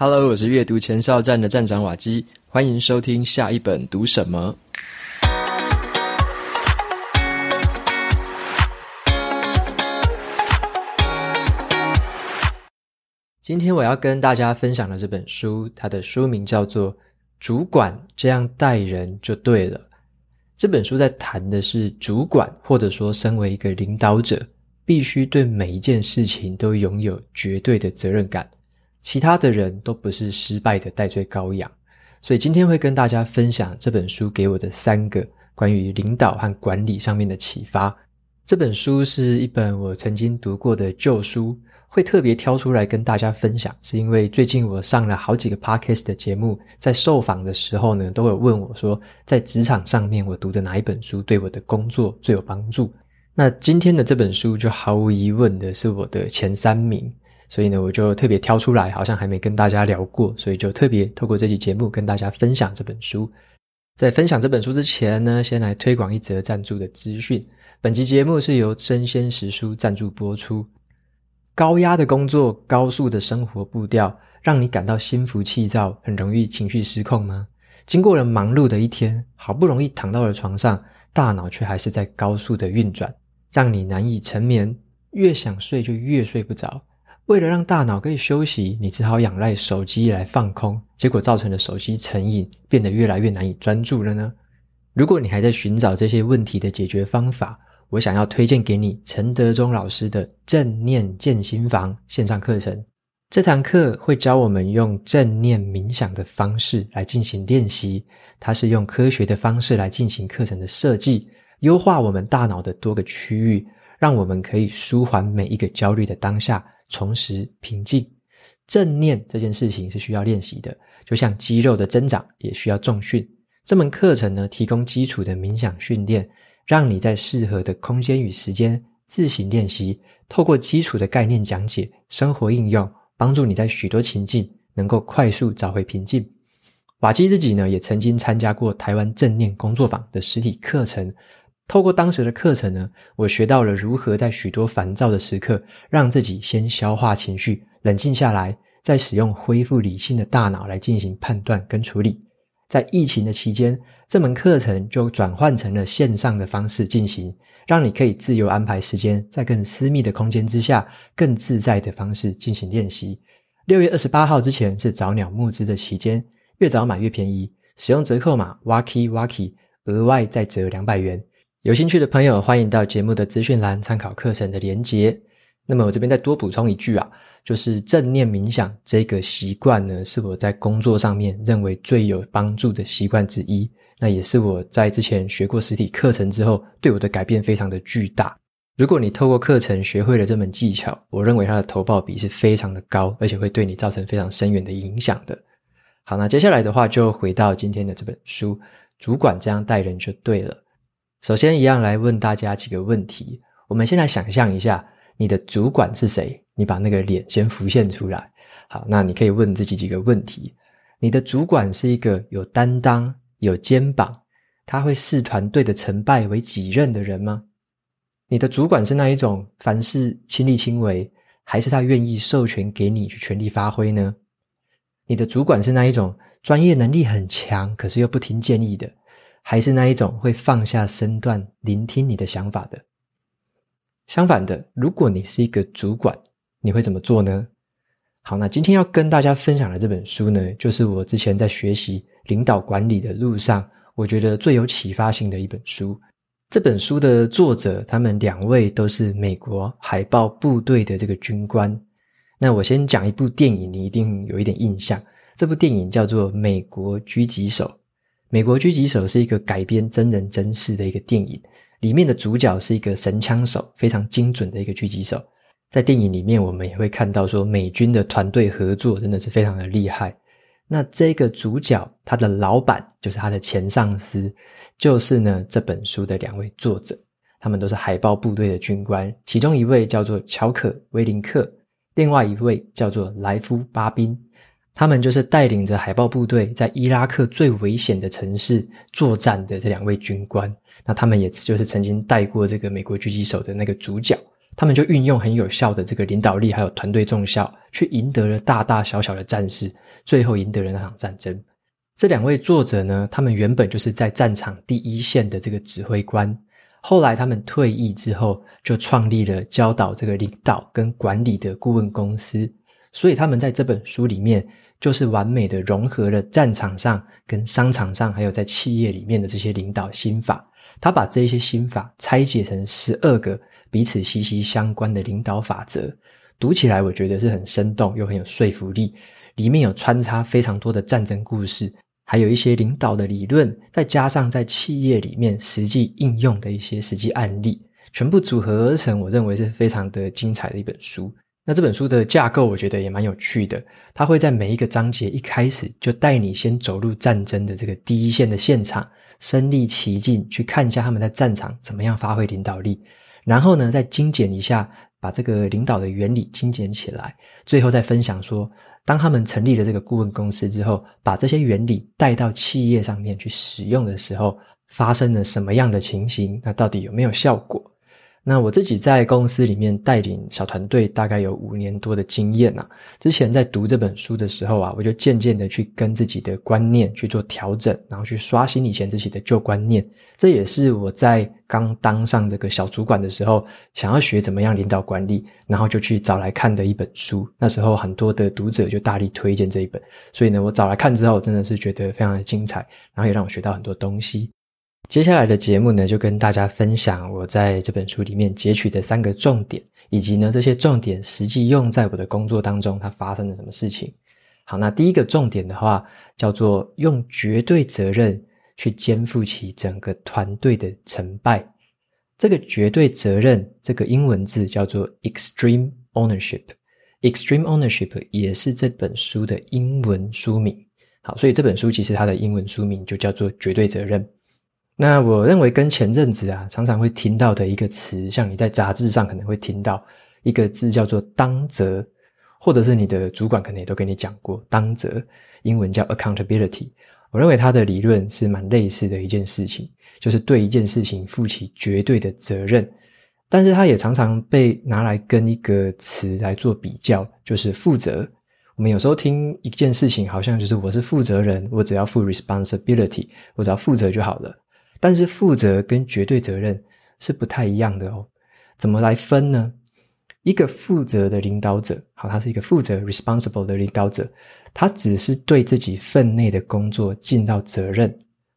Hello，我是阅读前哨站的站长瓦基，欢迎收听下一本读什么。今天我要跟大家分享的这本书，它的书名叫做《主管这样带人就对了》。这本书在谈的是主管，或者说身为一个领导者，必须对每一件事情都拥有绝对的责任感。其他的人都不是失败的代罪羔羊，所以今天会跟大家分享这本书给我的三个关于领导和管理上面的启发。这本书是一本我曾经读过的旧书，会特别挑出来跟大家分享，是因为最近我上了好几个 podcast 的节目，在受访的时候呢，都有问我说，在职场上面我读的哪一本书对我的工作最有帮助？那今天的这本书就毫无疑问的是我的前三名。所以呢，我就特别挑出来，好像还没跟大家聊过，所以就特别透过这期节目跟大家分享这本书。在分享这本书之前呢，先来推广一则赞助的资讯。本期节目是由生鲜时书赞助播出。高压的工作、高速的生活步调，让你感到心浮气躁，很容易情绪失控吗？经过了忙碌的一天，好不容易躺到了床上，大脑却还是在高速的运转，让你难以沉眠，越想睡就越睡不着。为了让大脑可以休息，你只好仰赖手机来放空，结果造成了手机成瘾，变得越来越难以专注了呢？如果你还在寻找这些问题的解决方法，我想要推荐给你陈德忠老师的正念健心房线上课程。这堂课会教我们用正念冥想的方式来进行练习，它是用科学的方式来进行课程的设计，优化我们大脑的多个区域，让我们可以舒缓每一个焦虑的当下。重拾平静，正念这件事情是需要练习的，就像肌肉的增长也需要重训。这门课程呢，提供基础的冥想训练，让你在适合的空间与时间自行练习。透过基础的概念讲解、生活应用，帮助你在许多情境能够快速找回平静。瓦基自己呢，也曾经参加过台湾正念工作坊的实体课程。透过当时的课程呢，我学到了如何在许多烦躁的时刻，让自己先消化情绪，冷静下来，再使用恢复理性的大脑来进行判断跟处理。在疫情的期间，这门课程就转换成了线上的方式进行，让你可以自由安排时间，在更私密的空间之下，更自在的方式进行练习。六月二十八号之前是早鸟募资的期间，越早买越便宜，使用折扣码 Waki Waki，额外再折两百元。有兴趣的朋友，欢迎到节目的资讯栏参考课程的连结。那么我这边再多补充一句啊，就是正念冥想这个习惯呢，是我在工作上面认为最有帮助的习惯之一。那也是我在之前学过实体课程之后，对我的改变非常的巨大。如果你透过课程学会了这门技巧，我认为它的投报比是非常的高，而且会对你造成非常深远的影响的。好，那接下来的话就回到今天的这本书，主管这样带人就对了。首先，一样来问大家几个问题。我们先来想象一下，你的主管是谁？你把那个脸先浮现出来。好，那你可以问自己几个问题：你的主管是一个有担当、有肩膀，他会视团队的成败为己任的人吗？你的主管是那一种凡事亲力亲为，还是他愿意授权给你去全力发挥呢？你的主管是那一种专业能力很强，可是又不听建议的？还是那一种会放下身段聆听你的想法的。相反的，如果你是一个主管，你会怎么做呢？好，那今天要跟大家分享的这本书呢，就是我之前在学习领导管理的路上，我觉得最有启发性的一本书。这本书的作者，他们两位都是美国海豹部队的这个军官。那我先讲一部电影，你一定有一点印象。这部电影叫做《美国狙击手》。美国狙击手是一个改编真人真事的一个电影，里面的主角是一个神枪手，非常精准的一个狙击手。在电影里面，我们也会看到说，美军的团队合作真的是非常的厉害。那这个主角他的老板就是他的前上司，就是呢这本书的两位作者，他们都是海豹部队的军官，其中一位叫做乔可·威林克，另外一位叫做莱夫·巴宾。他们就是带领着海豹部队在伊拉克最危险的城市作战的这两位军官。那他们也就是曾经带过这个美国狙击手的那个主角，他们就运用很有效的这个领导力，还有团队重效，去赢得了大大小小的战事，最后赢得了那场战争。这两位作者呢，他们原本就是在战场第一线的这个指挥官，后来他们退役之后，就创立了教导这个领导跟管理的顾问公司。所以他们在这本书里面，就是完美的融合了战场上、跟商场上，还有在企业里面的这些领导心法。他把这些心法拆解成十二个。彼此息息相关的领导法则，读起来我觉得是很生动又很有说服力。里面有穿插非常多的战争故事，还有一些领导的理论，再加上在企业里面实际应用的一些实际案例，全部组合而成，我认为是非常的精彩的一本书。那这本书的架构我觉得也蛮有趣的，它会在每一个章节一开始就带你先走入战争的这个第一线的现场，身历其境，去看一下他们在战场怎么样发挥领导力。然后呢，再精简一下，把这个领导的原理精简起来，最后再分享说，当他们成立了这个顾问公司之后，把这些原理带到企业上面去使用的时候，发生了什么样的情形？那到底有没有效果？那我自己在公司里面带领小团队，大概有五年多的经验啊。之前在读这本书的时候啊，我就渐渐的去跟自己的观念去做调整，然后去刷新以前自己的旧观念。这也是我在刚当上这个小主管的时候，想要学怎么样领导管理，然后就去找来看的一本书。那时候很多的读者就大力推荐这一本，所以呢，我找来看之后，真的是觉得非常的精彩，然后也让我学到很多东西。接下来的节目呢，就跟大家分享我在这本书里面截取的三个重点，以及呢这些重点实际用在我的工作当中，它发生了什么事情。好，那第一个重点的话，叫做用绝对责任去肩负起整个团队的成败。这个绝对责任，这个英文字叫做 extreme ownership。extreme ownership 也是这本书的英文书名。好，所以这本书其实它的英文书名就叫做绝对责任。那我认为跟前阵子啊常常会听到的一个词，像你在杂志上可能会听到一个字叫做当责，或者是你的主管可能也都跟你讲过当责，英文叫 accountability。我认为它的理论是蛮类似的一件事情，就是对一件事情负起绝对的责任。但是它也常常被拿来跟一个词来做比较，就是负责。我们有时候听一件事情，好像就是我是负责人，我只要负 responsibility，我只要负责就好了。但是负责跟绝对责任是不太一样的哦。怎么来分呢？一个负责的领导者，好，他是一个负责 responsible 的领导者，他只是对自己分内的工作尽到责任，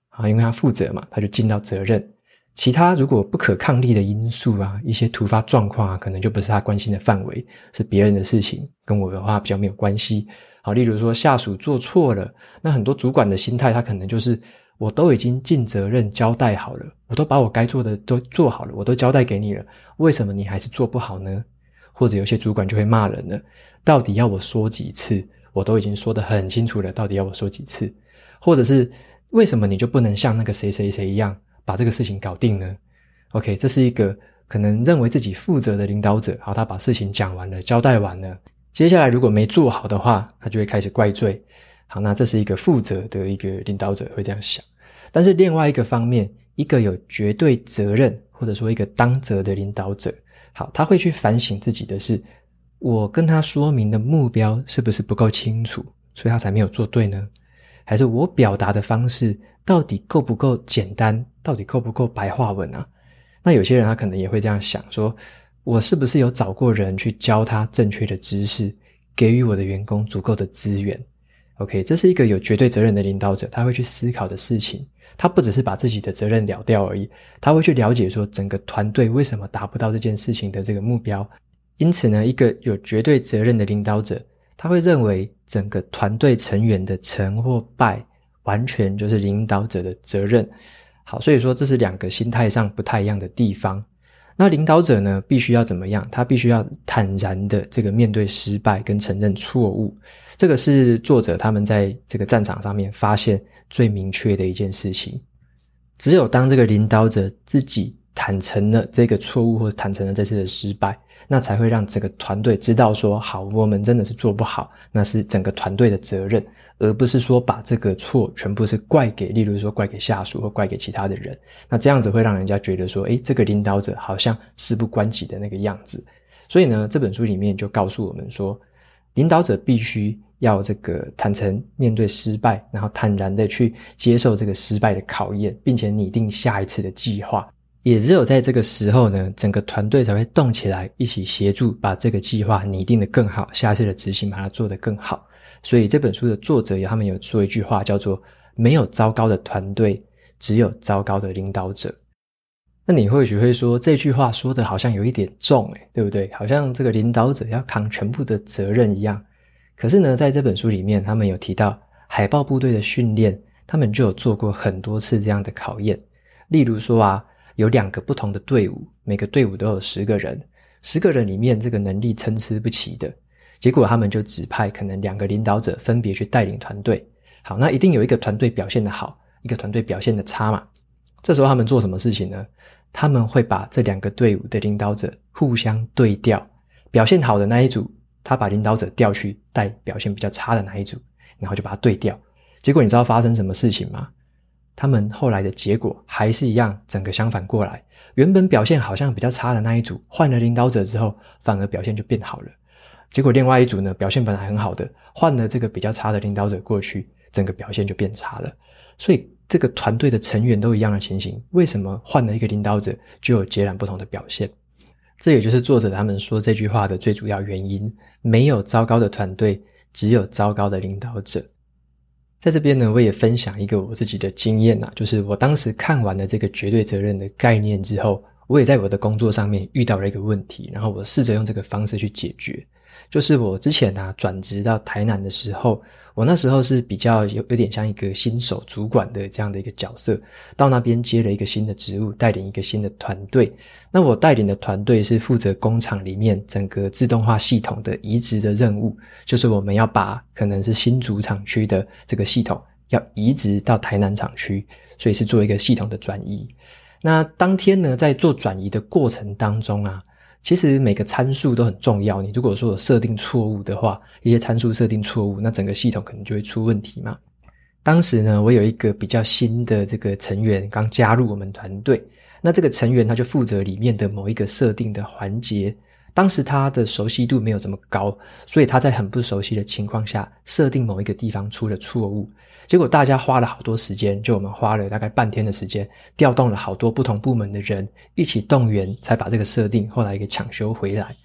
啊，因为他负责嘛，他就尽到责任。其他如果不可抗力的因素啊，一些突发状况啊，可能就不是他关心的范围，是别人的事情，跟我的话比较没有关系。好，例如说下属做错了，那很多主管的心态，他可能就是。我都已经尽责任交代好了，我都把我该做的都做好了，我都交代给你了，为什么你还是做不好呢？或者有些主管就会骂人了，到底要我说几次？我都已经说得很清楚了，到底要我说几次？或者是为什么你就不能像那个谁谁谁一样把这个事情搞定呢？OK，这是一个可能认为自己负责的领导者，好，他把事情讲完了，交代完了，接下来如果没做好的话，他就会开始怪罪。好，那这是一个负责的一个领导者会这样想。但是另外一个方面，一个有绝对责任或者说一个当责的领导者，好，他会去反省自己的是，我跟他说明的目标是不是不够清楚，所以他才没有做对呢？还是我表达的方式到底够不够简单，到底够不够白话文啊？那有些人他可能也会这样想，说我是不是有找过人去教他正确的知识，给予我的员工足够的资源？OK，这是一个有绝对责任的领导者，他会去思考的事情。他不只是把自己的责任了掉而已，他会去了解说整个团队为什么达不到这件事情的这个目标。因此呢，一个有绝对责任的领导者，他会认为整个团队成员的成或败，完全就是领导者的责任。好，所以说这是两个心态上不太一样的地方。那领导者呢，必须要怎么样？他必须要坦然的这个面对失败跟承认错误。这个是作者他们在这个战场上面发现最明确的一件事情。只有当这个领导者自己坦诚了这个错误，或坦诚了这次的失败，那才会让整个团队知道说：好，我们真的是做不好，那是整个团队的责任，而不是说把这个错全部是怪给，例如说怪给下属或怪给其他的人。那这样子会让人家觉得说：诶，这个领导者好像事不关己的那个样子，所以呢，这本书里面就告诉我们说，领导者必须要这个坦诚面对失败，然后坦然的去接受这个失败的考验，并且拟定下一次的计划。也只有在这个时候呢，整个团队才会动起来，一起协助把这个计划拟定得更好，下一次的执行把它做得更好。所以这本书的作者有他们有说一句话，叫做“没有糟糕的团队，只有糟糕的领导者”。那你或许会说，这句话说的好像有一点重诶，对不对？好像这个领导者要扛全部的责任一样。可是呢，在这本书里面，他们有提到海豹部队的训练，他们就有做过很多次这样的考验。例如说啊，有两个不同的队伍，每个队伍都有十个人，十个人里面这个能力参差不齐的，结果他们就指派可能两个领导者分别去带领团队。好，那一定有一个团队表现得好，一个团队表现得差嘛。这时候他们做什么事情呢？他们会把这两个队伍的领导者互相对调，表现好的那一组，他把领导者调去带表现比较差的那一组，然后就把它对调。结果你知道发生什么事情吗？他们后来的结果还是一样，整个相反过来。原本表现好像比较差的那一组，换了领导者之后，反而表现就变好了。结果另外一组呢，表现本来很好的，换了这个比较差的领导者过去，整个表现就变差了。所以这个团队的成员都一样的情形，为什么换了一个领导者就有截然不同的表现？这也就是作者他们说这句话的最主要原因：没有糟糕的团队，只有糟糕的领导者。在这边呢，我也分享一个我自己的经验啊，就是我当时看完了这个绝对责任的概念之后，我也在我的工作上面遇到了一个问题，然后我试着用这个方式去解决。就是我之前啊转职到台南的时候，我那时候是比较有有点像一个新手主管的这样的一个角色，到那边接了一个新的职务，带领一个新的团队。那我带领的团队是负责工厂里面整个自动化系统的移植的任务，就是我们要把可能是新主厂区的这个系统要移植到台南厂区，所以是做一个系统的转移。那当天呢，在做转移的过程当中啊。其实每个参数都很重要。你如果说有设定错误的话，一些参数设定错误，那整个系统可能就会出问题嘛。当时呢，我有一个比较新的这个成员刚加入我们团队，那这个成员他就负责里面的某一个设定的环节。当时他的熟悉度没有这么高，所以他在很不熟悉的情况下设定某一个地方出了错误。结果大家花了好多时间，就我们花了大概半天的时间，调动了好多不同部门的人一起动员，才把这个设定后来给抢修回来。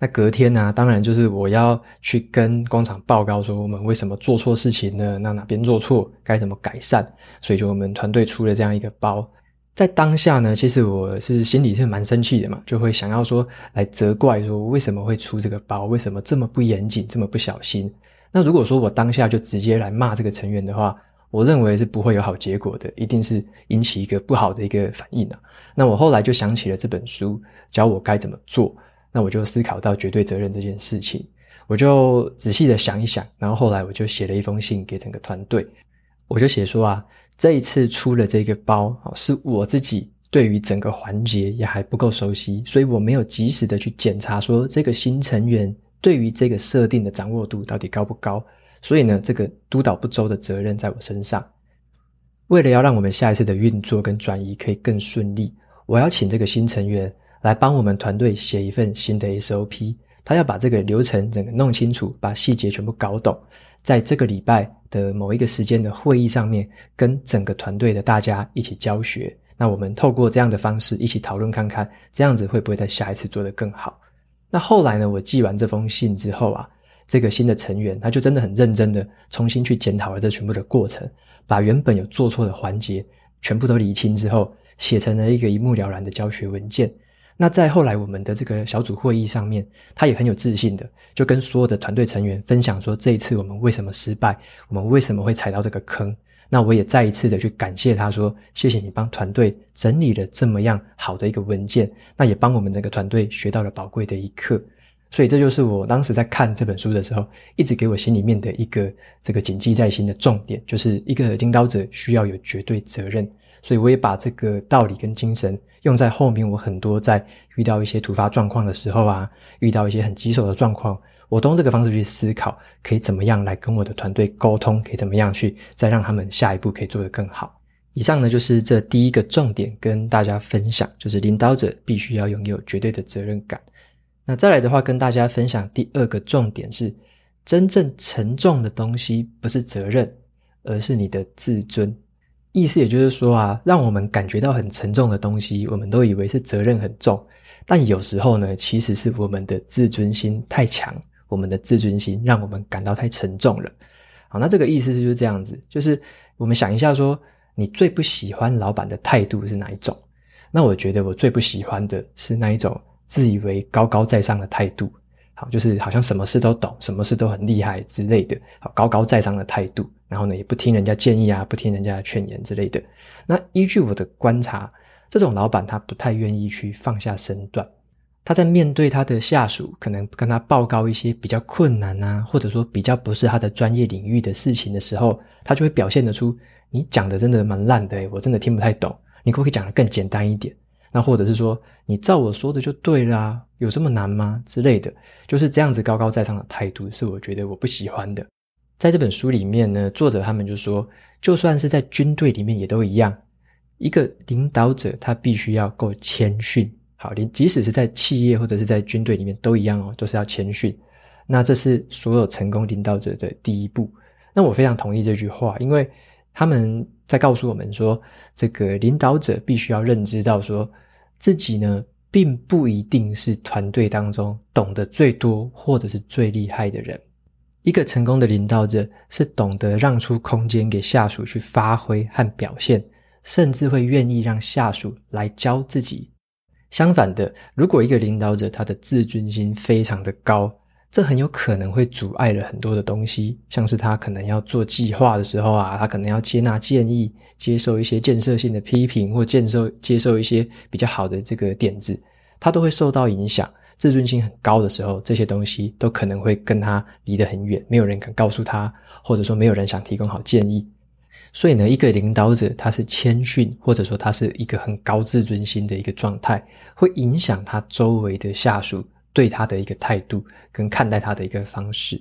那隔天呢、当然就是我要去跟工厂报告说我们为什么做错事情呢？那哪边做错，该怎么改善？所以就我们团队出了这样一个包。在当下呢，其实我是心里是蛮生气的嘛，就会想要说来责怪说为什么会出这个包，为什么这么不严谨，这么不小心。那如果说我当下就直接来骂这个成员的话，我认为是不会有好结果的，一定是引起一个不好的一个反应啊。那我后来就想起了这本书，教我该怎么做。那我就思考到绝对责任这件事情，我就仔细的想一想，然后后来我就写了一封信给整个团队，我就写说啊，这一次出了这个包，是我自己对于整个环节也还不够熟悉，所以我没有及时的去检查说这个新成员。对于这个设定的掌握度到底高不高？所以呢，这个督导不周的责任在我身上。为了要让我们下一次的运作跟转移可以更顺利，我要请这个新成员来帮我们团队写一份新的 SOP。他要把这个流程整个弄清楚，把细节全部搞懂，在这个礼拜的某一个时间的会议上面，跟整个团队的大家一起教学。那我们透过这样的方式一起讨论看看，这样子会不会在下一次做得更好？那后来呢，我寄完这封信之后啊，这个新的成员他就真的很认真的重新去检讨了这全部的过程，把原本有做错的环节全部都厘清之后，写成了一个一目了然的教学文件。那在后来我们的这个小组会议上面，他也很有自信的就跟所有的团队成员分享说，这一次我们为什么失败，我们为什么会踩到这个坑。那我也再一次的去感谢他说，谢谢你帮团队整理了这么样好的一个文件，那也帮我们这个团队学到了宝贵的一课。所以这就是我当时在看这本书的时候，一直给我心里面的一个这个谨记在心的重点，就是一个领导者需要有绝对责任。所以我也把这个道理跟精神用在后面，我很多在遇到一些突发状况的时候啊，遇到一些很棘手的状况。我都用这个方式去思考，可以怎么样来跟我的团队沟通，可以怎么样去再让他们下一步可以做得更好。以上呢，就是这第一个重点跟大家分享，就是领导者必须要拥有绝对的责任感。那再来的话，跟大家分享第二个重点是，真正沉重的东西不是责任，而是你的自尊。意思也就是说啊，让我们感觉到很沉重的东西，我们都以为是责任很重，但有时候呢，其实是我们的自尊心太强，我们的自尊心让我们感到太沉重了。好，那这个意思就是这样子，就是我们想一下说，你最不喜欢老板的态度是哪一种？那我觉得我最不喜欢的是那一种。自以为高高在上的态度，好，就是好像什么事都懂，什么事都很厉害之类的，好，高高在上的态度。然后呢，也不听人家建议啊，不听人家的劝言之类的。那依据我的观察，这种老板他不太愿意去放下身段。他在面对他的下属，可能跟他报告一些比较困难啊，或者说比较不是他的专业领域的事情的时候，他就会表现得出，你讲的真的蛮烂的，我真的听不太懂，你可不可以讲得更简单一点？那或者是说，你照我说的就对了，有这么难吗？之类的，就是这样子高高在上的态度，是我觉得我不喜欢的。在这本书里面呢，作者他们就说，就算是在军队里面也都一样，一个领导者他必须要够谦逊。好，连即使是在企业或者是在军队里面都一样哦，都是要谦逊。那这是所有成功领导者的第一步。那我非常同意这句话，因为他们。在告诉我们说，这个领导者必须要认知到，说自己呢，并不一定是团队当中懂得最多或者是最厉害的人。一个成功的领导者是懂得让出空间给下属去发挥和表现，甚至会愿意让下属来教自己。相反的，如果一个领导者他的自尊心非常的高，这很有可能会阻碍了很多的东西，像是他可能要做计划的时候啊，他可能要接纳建议，接受一些建设性的批评，或接受接受一些比较好的这个点子，他都会受到影响。自尊心很高的时候，这些东西都可能会跟他离得很远，没有人敢告诉他，或者说没有人想提供好建议。所以呢，一个领导者他是谦逊，或者说他是一个很高自尊心的一个状态，会影响他周围的下属。对他的一个态度跟看待他的一个方式，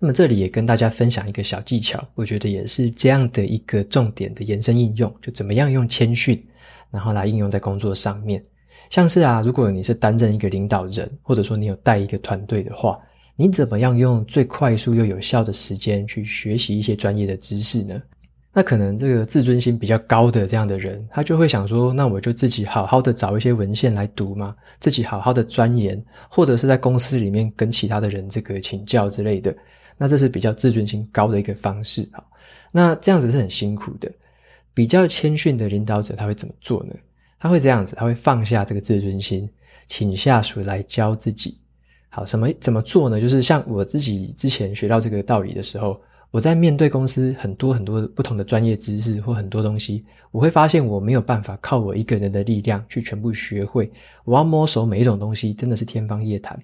那么这里也跟大家分享一个小技巧，我觉得也是这样的一个重点的延伸应用，就怎么样用谦逊，然后来应用在工作上面。像是啊，如果你是担任一个领导人，或者说你有带一个团队的话，你怎么样用最快速又有效的时间去学习一些专业的知识呢？那可能这个自尊心比较高的这样的人，他就会想说，那我就自己好好的找一些文献来读嘛，自己好好的钻研，或者是在公司里面跟其他的人这个请教之类的。那这是比较自尊心高的一个方式啊。那这样子是很辛苦的。比较谦逊的领导者他会怎么做呢？他会这样子，他会放下这个自尊心，请下属来教自己。好，什么怎么做呢？就是像我自己之前学到这个道理的时候。我在面对公司很多很多不同的专业知识或很多东西，我会发现我没有办法靠我一个人的力量去全部学会。我要摸熟每一种东西，真的是天方夜谭。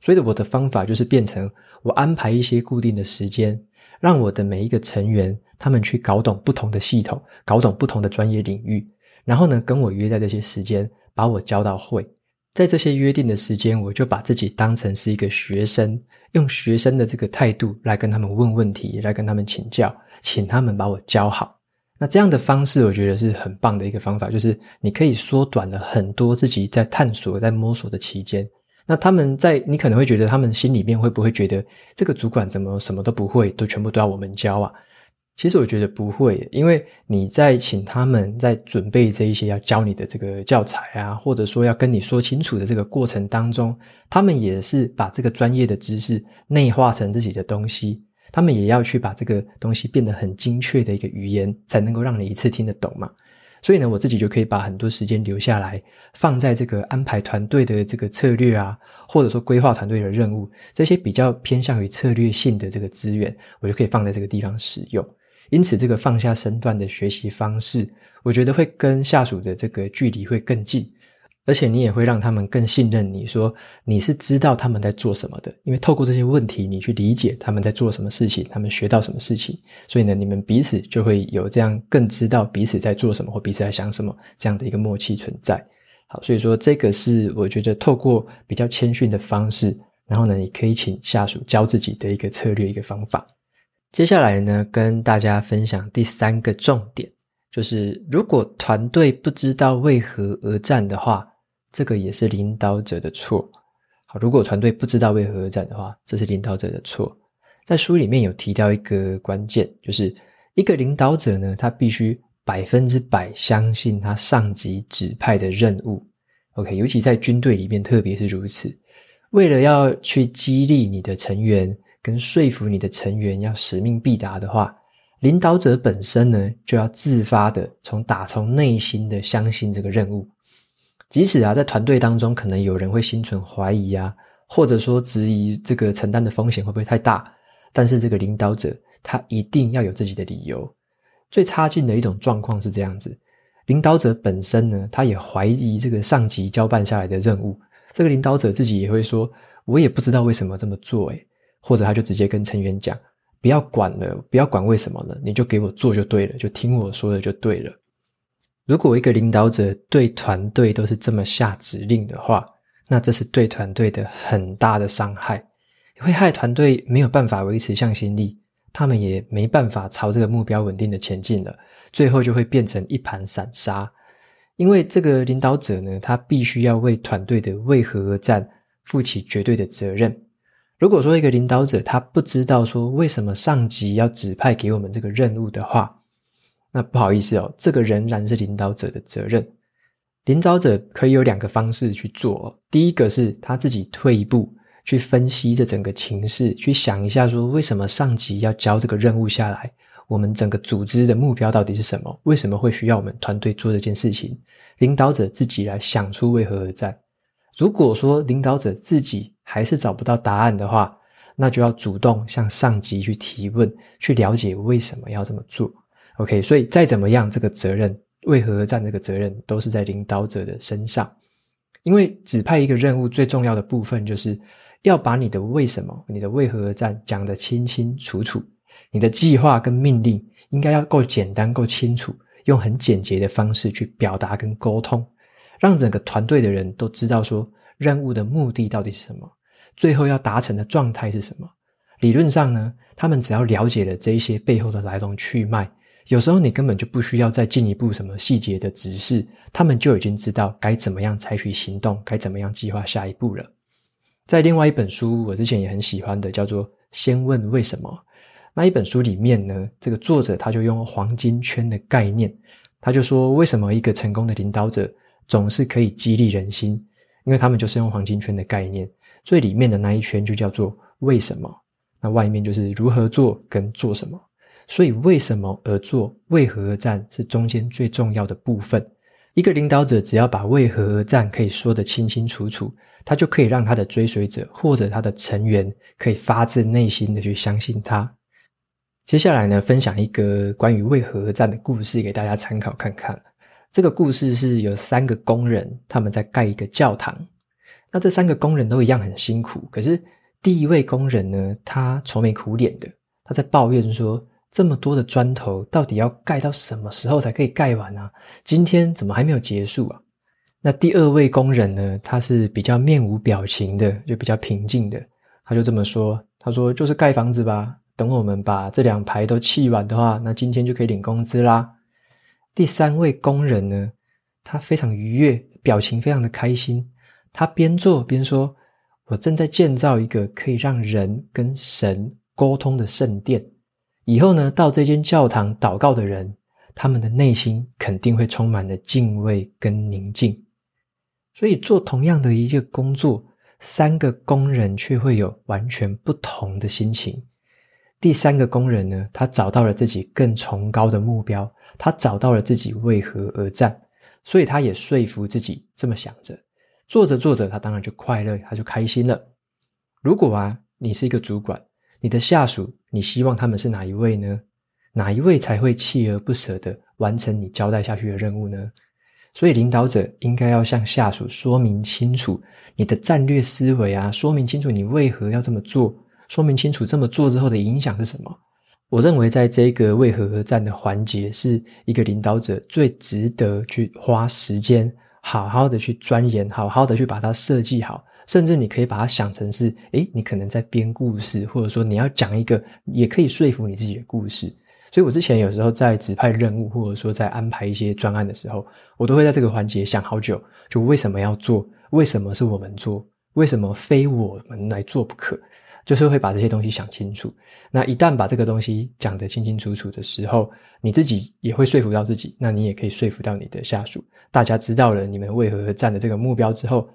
所以我的方法就是变成我安排一些固定的时间，让我的每一个成员他们去搞懂不同的系统，搞懂不同的专业领域，然后呢，跟我约在这些时间，把我教到会。在这些约定的时间，我就把自己当成是一个学生。用学生的这个态度来跟他们问问题，来跟他们请教，请他们把我教好。那这样的方式，我觉得是很棒的一个方法，就是你可以缩短了很多自己在探索、在摸索的期间。那他们在，你可能会觉得他们心里面会不会觉得这个主管怎么什么都不会，都全部都要我们教啊？其实我觉得不会，因为你在请他们在准备这一些要教你的这个教材啊，或者说要跟你说清楚的这个过程当中，他们也是把这个专业的知识内化成自己的东西，他们也要去把这个东西变得很精确的一个语言，才能够让你一次听得懂嘛。所以呢，我自己就可以把很多时间留下来，放在这个安排团队的这个策略啊，或者说规划团队的任务，这些比较偏向于策略性的这个资源，我就可以放在这个地方使用。因此，这个放下身段的学习方式，我觉得会跟下属的这个距离会更近，而且你也会让他们更信任你，说你是知道他们在做什么的。因为透过这些问题，你去理解他们在做什么事情，他们学到什么事情，所以呢，你们彼此就会有这样更知道彼此在做什么或彼此在想什么这样的一个默契存在。好，所以说这个是我觉得透过比较谦逊的方式，然后呢，你可以请下属教自己的一个策略，一个方法。接下来呢，跟大家分享第三个重点，就是如果团队不知道为何而战的话，这个也是领导者的错。好，如果团队不知道为何而战的话，这是领导者的错。在书里面有提到一个关键，就是一个领导者呢，他必须百分之百相信他上级指派的任务。OK，尤其在军队里面，特别是如此。为了要去激励你的成员，跟说服你的成员要使命必达的话，领导者本身呢，就要自发的从打从内心的相信这个任务。即使啊，在团队当中，可能有人会心存怀疑啊，或者说质疑这个承担的风险会不会太大。但是这个领导者他一定要有自己的理由。最差劲的一种状况是这样子：领导者本身呢，他也怀疑这个上级交办下来的任务。这个领导者自己也会说：“我也不知道为什么这么做。”诶，或者他就直接跟成员讲：“不要管了，不要管为什么了，你就给我做就对了，就听我说的就对了。”如果一个领导者对团队都是这么下指令的话，那这是对团队的很大的伤害。会害团队没有办法维持向心力，他们也没办法朝这个目标稳定的前进了，最后就会变成一盘散沙。因为这个领导者呢，他必须要为团队的为何而战负起绝对的责任。如果说一个领导者他不知道说为什么上级要指派给我们这个任务的话，那不好意思哦，这个仍然是领导者的责任。领导者可以有两个方式去做，第一个是他自己退一步。去分析这整个情势，去想一下说，为什么上级要交这个任务下来？我们整个组织的目标到底是什么？为什么会需要我们团队做这件事情？领导者自己来想出为何而战。如果说领导者自己还是找不到答案的话，那就要主动向上级去提问，去了解为什么要这么做。OK，所以再怎么样，这个责任为何而战，这个责任都是在领导者的身上，因为指派一个任务最重要的部分就是。要把你的为什么、你的为何而战讲得清清楚楚，你的计划跟命令应该要够简单、够清楚，用很简洁的方式去表达跟沟通，让整个团队的人都知道说任务的目的到底是什么，最后要达成的状态是什么。理论上呢，他们只要了解了这一些背后的来龙去脉，有时候你根本就不需要再进一步什么细节的指示，他们就已经知道该怎么样采取行动，该怎么样计划下一步了。在另外一本书，我之前也很喜欢的，叫做《先问为什么》。那一本书里面呢，这个作者他就用黄金圈的概念，他就说，为什么一个成功的领导者总是可以激励人心？因为他们就是用黄金圈的概念，最里面的那一圈就叫做为什么，那外面就是如何做跟做什么。所以为什么而做，为何而战，是中间最重要的部分。一个领导者只要把为何而战可以说得清清楚楚，他就可以让他的追随者或者他的成员可以发自内心的去相信他。接下来呢，分享一个关于为何而战的故事给大家参考看看。这个故事是有三个工人，他们在盖一个教堂。那这三个工人都一样很辛苦，可是第一位工人呢，他愁眉苦脸的，他在抱怨说，这么多的砖头，到底要盖到什么时候才可以盖完啊？今天怎么还没有结束啊？那第二位工人呢？他是比较面无表情的，就比较平静的，他就这么说：“他说就是盖房子吧，等我们把这两排都砌完的话，那今天就可以领工资啦。”第三位工人呢？他非常愉悦，表情非常的开心，他边做边说：“我正在建造一个可以让人跟神沟通的圣殿。”以后呢，到这间教堂祷告的人，他们的内心肯定会充满了敬畏跟宁静。所以，做同样的一个工作，三个工人却会有完全不同的心情。第三个工人呢，他找到了自己更崇高的目标，他找到了自己为何而战，所以他也说服自己这么想着。做着做着，他当然就快乐，他就开心了。如果啊，你是一个主管，你的下属，你希望他们是哪一位呢？哪一位才会锲而不舍地完成你交代下去的任务呢？所以，领导者应该要向下属说明清楚你的战略思维啊，说明清楚你为何要这么做，说明清楚这么做之后的影响是什么。我认为，在这个为何而战的环节，是一个领导者最值得去花时间，好好的去钻研，好好的去把它设计好。甚至你可以把它想成是，诶，你可能在编故事，或者说你要讲一个也可以说服你自己的故事。所以我之前有时候在指派任务，或者说在安排一些专案的时候，我都会在这个环节想好久，就为什么要做？为什么是我们做？为什么非我们来做不可？就是会把这些东西想清楚。那一旦把这个东西讲得清清楚楚的时候，你自己也会说服到自己，那你也可以说服到你的下属。大家知道了你们为何而战的这个目标之后，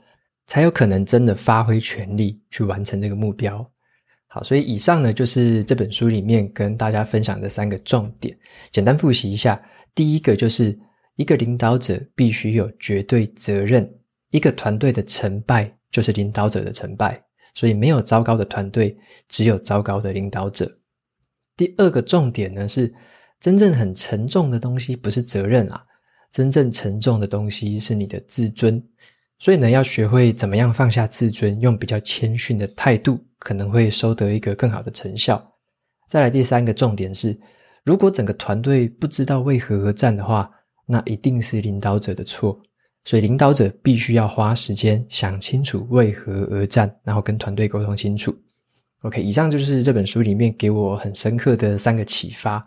才有可能真的发挥全力去完成这个目标。好，所以以上呢，就是这本书里面跟大家分享的三个重点，简单复习一下。第一个就是一个领导者必须有绝对责任，一个团队的成败就是领导者的成败。所以没有糟糕的团队，只有糟糕的领导者。第二个重点呢是，真正很沉重的东西不是责任啊，真正沉重的东西是你的自尊。所以呢，要学会怎么样放下自尊，用比较谦逊的态度，可能会收得一个更好的成效。再来第三个重点是，如果整个团队不知道为何而战的话，那一定是领导者的错。所以，领导者必须要花时间想清楚为何而战，然后跟团队沟通清楚。OK，以上就是这本书里面给我很深刻的三个启发。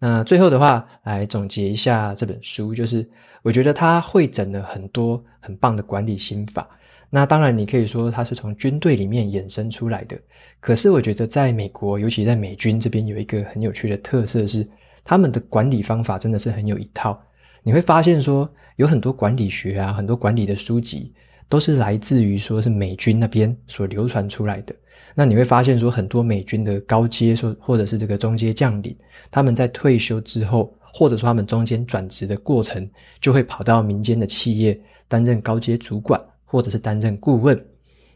那最后的话，来总结一下这本书，就是我觉得它汇整了很多很棒的管理心法。那当然，你可以说它是从军队里面衍生出来的。可是，我觉得在美国，尤其在美军这边，有一个很有趣的特色是，他们的管理方法真的是很有一套。你会发现说，有很多管理学啊，很多管理的书籍都是来自于说是美军那边所流传出来的。那你会发现说，很多美军的高阶说或者是这个中阶将领，他们在退休之后，或者说他们中间转职的过程，就会跑到民间的企业担任高阶主管，或者是担任顾问，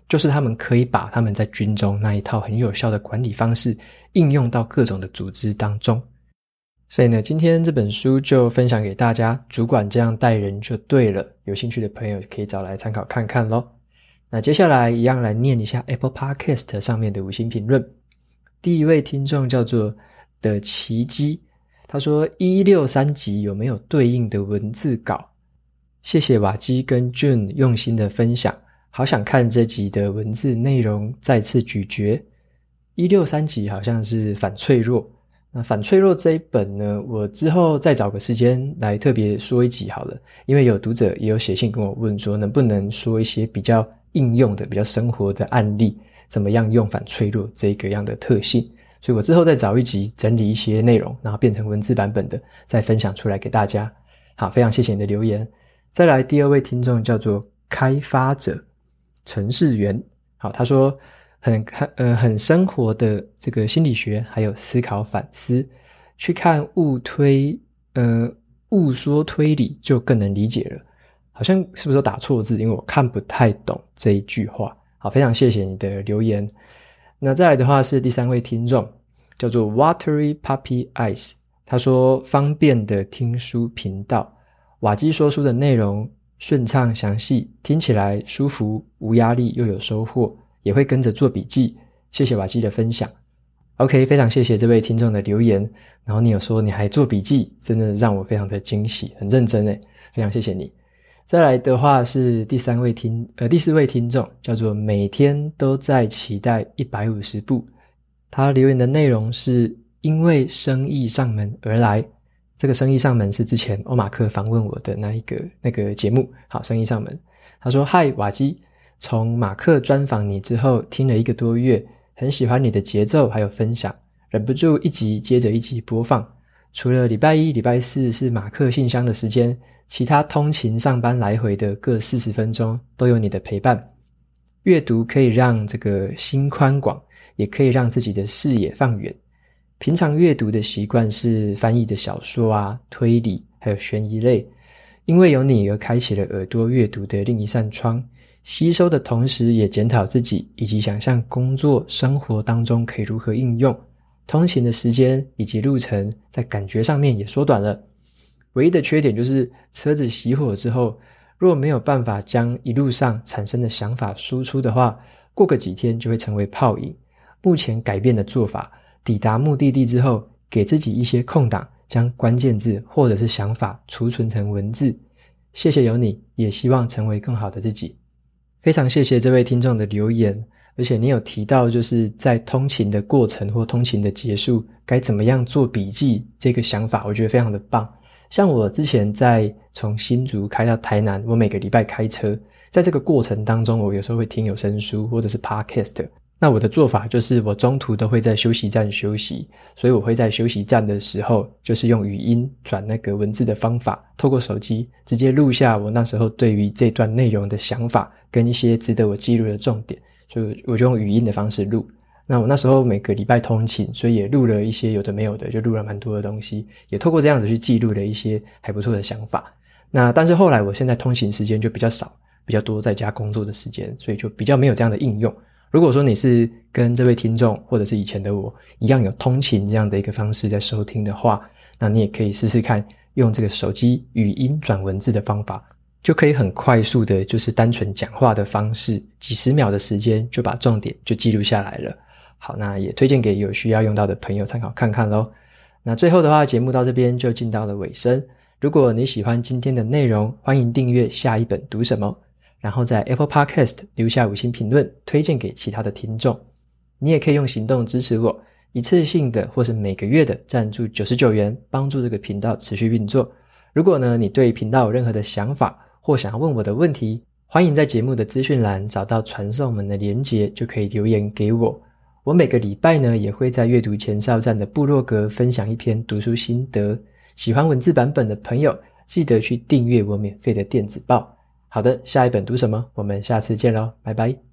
就是他们可以把他们在军中那一套很有效的管理方式应用到各种的组织当中。所以呢，今天这本书就分享给大家。主管这样带人就对了，有兴趣的朋友可以找来参考看看咯。那接下来一样来念一下 Apple Podcast 上面的五星评论。第一位听众叫做的奇迹，他说一六三集有没有对应的文字稿？谢谢瓦基跟 June 用心的分享，好想看这集的文字内容，再次咀嚼。一六三集好像是反脆弱。那反脆弱这一本呢，我之后再找个时间来特别说一集好了，因为有读者也有写信跟我问说，能不能说一些比较应用的、比较生活的案例，怎么样用反脆弱这个样的特性？所以我之后再找一集整理一些内容，然后变成文字版本的，再分享出来给大家。好，非常谢谢你的留言。再来第二位听众叫做开发者程式员，好，他说。很看呃很生活的这个心理学，还有思考反思，去看误推呃误说推理就更能理解了。好像是不是打错字？因为我看不太懂这一句话。好，非常谢谢你的留言。那再来的话是第三位听众，叫做 Watery Puppy Eyes，他说方便的听书频道，瓦基说书的内容顺畅详细，听起来舒服，无压力又有收获。也会跟着做笔记，谢谢瓦基的分享。OK，非常谢谢这位听众的留言。然后你有说你还做笔记，真的让我非常的惊喜，很认真诶，非常谢谢你。再来的话是第三位听呃第四位听众，叫做每天都在期待一百五十步。他留言的内容是因为生意上门而来。这个生意上门是之前欧马克访问我的那一个那个节目。好，生意上门。他说：“嗨，瓦基。”从马克专访你之后，听了一个多月，很喜欢你的节奏还有分享，忍不住一集接着一集播放。除了礼拜一、礼拜四是马克信箱的时间，其他通勤上班来回的各四十分钟都有你的陪伴。阅读可以让这个心宽广，也可以让自己的视野放远。平常阅读的习惯是翻译的小说啊、推理还有悬疑类，因为有你而开启了耳朵阅读的另一扇窗。吸收的同时，也检讨自己，以及想象工作生活当中可以如何应用。通勤的时间以及路程，在感觉上面也缩短了。唯一的缺点就是车子熄火之后，若没有办法将一路上产生的想法输出的话，过个几天就会成为泡影。目前改变的做法，抵达目的地之后，给自己一些空档，将关键字或者是想法储存成文字。谢谢有你，也希望成为更好的自己。非常谢谢这位听众的留言，而且你有提到就是在通勤的过程或通勤的结束该怎么样做笔记这个想法，我觉得非常的棒。像我之前在从新竹开到台南，我每个礼拜开车，在这个过程当中，我有时候会听有声书或者是 podcast。那我的做法就是，我中途都会在休息站休息，所以我会在休息站的时候，就是用语音转那个文字的方法，透过手机直接录下我那时候对于这段内容的想法跟一些值得我记录的重点，所以我就用语音的方式录。那我那时候每个礼拜通勤，所以也录了一些有的没有的，就录了蛮多的东西，也透过这样子去记录了一些还不错的想法。那但是后来我现在通勤时间就比较少，比较多在家工作的时间，所以就比较没有这样的应用。如果说你是跟这位听众或者是以前的我一样有通勤这样的一个方式在收听的话，那你也可以试试看用这个手机语音转文字的方法，就可以很快速的，就是单纯讲话的方式，几十秒的时间就把重点就记录下来了。好，那也推荐给有需要用到的朋友参考看看喽。那最后的话，节目到这边就进到了尾声。如果你喜欢今天的内容，欢迎订阅下一本读什么。然后在 Apple Podcast 留下五星评论，推荐给其他的听众。你也可以用行动支持我，一次性的或是每个月的赞助九十九元，帮助这个频道持续运作。如果呢，你对频道有任何的想法或想要问我的问题，欢迎在节目的资讯栏找到传送门的连结，就可以留言给我。我每个礼拜呢，也会在阅读前哨站的部落格分享一篇读书心得。喜欢文字版本的朋友，记得去订阅我免费的电子报。好的，下一本读什么？我们下次见喽，拜拜。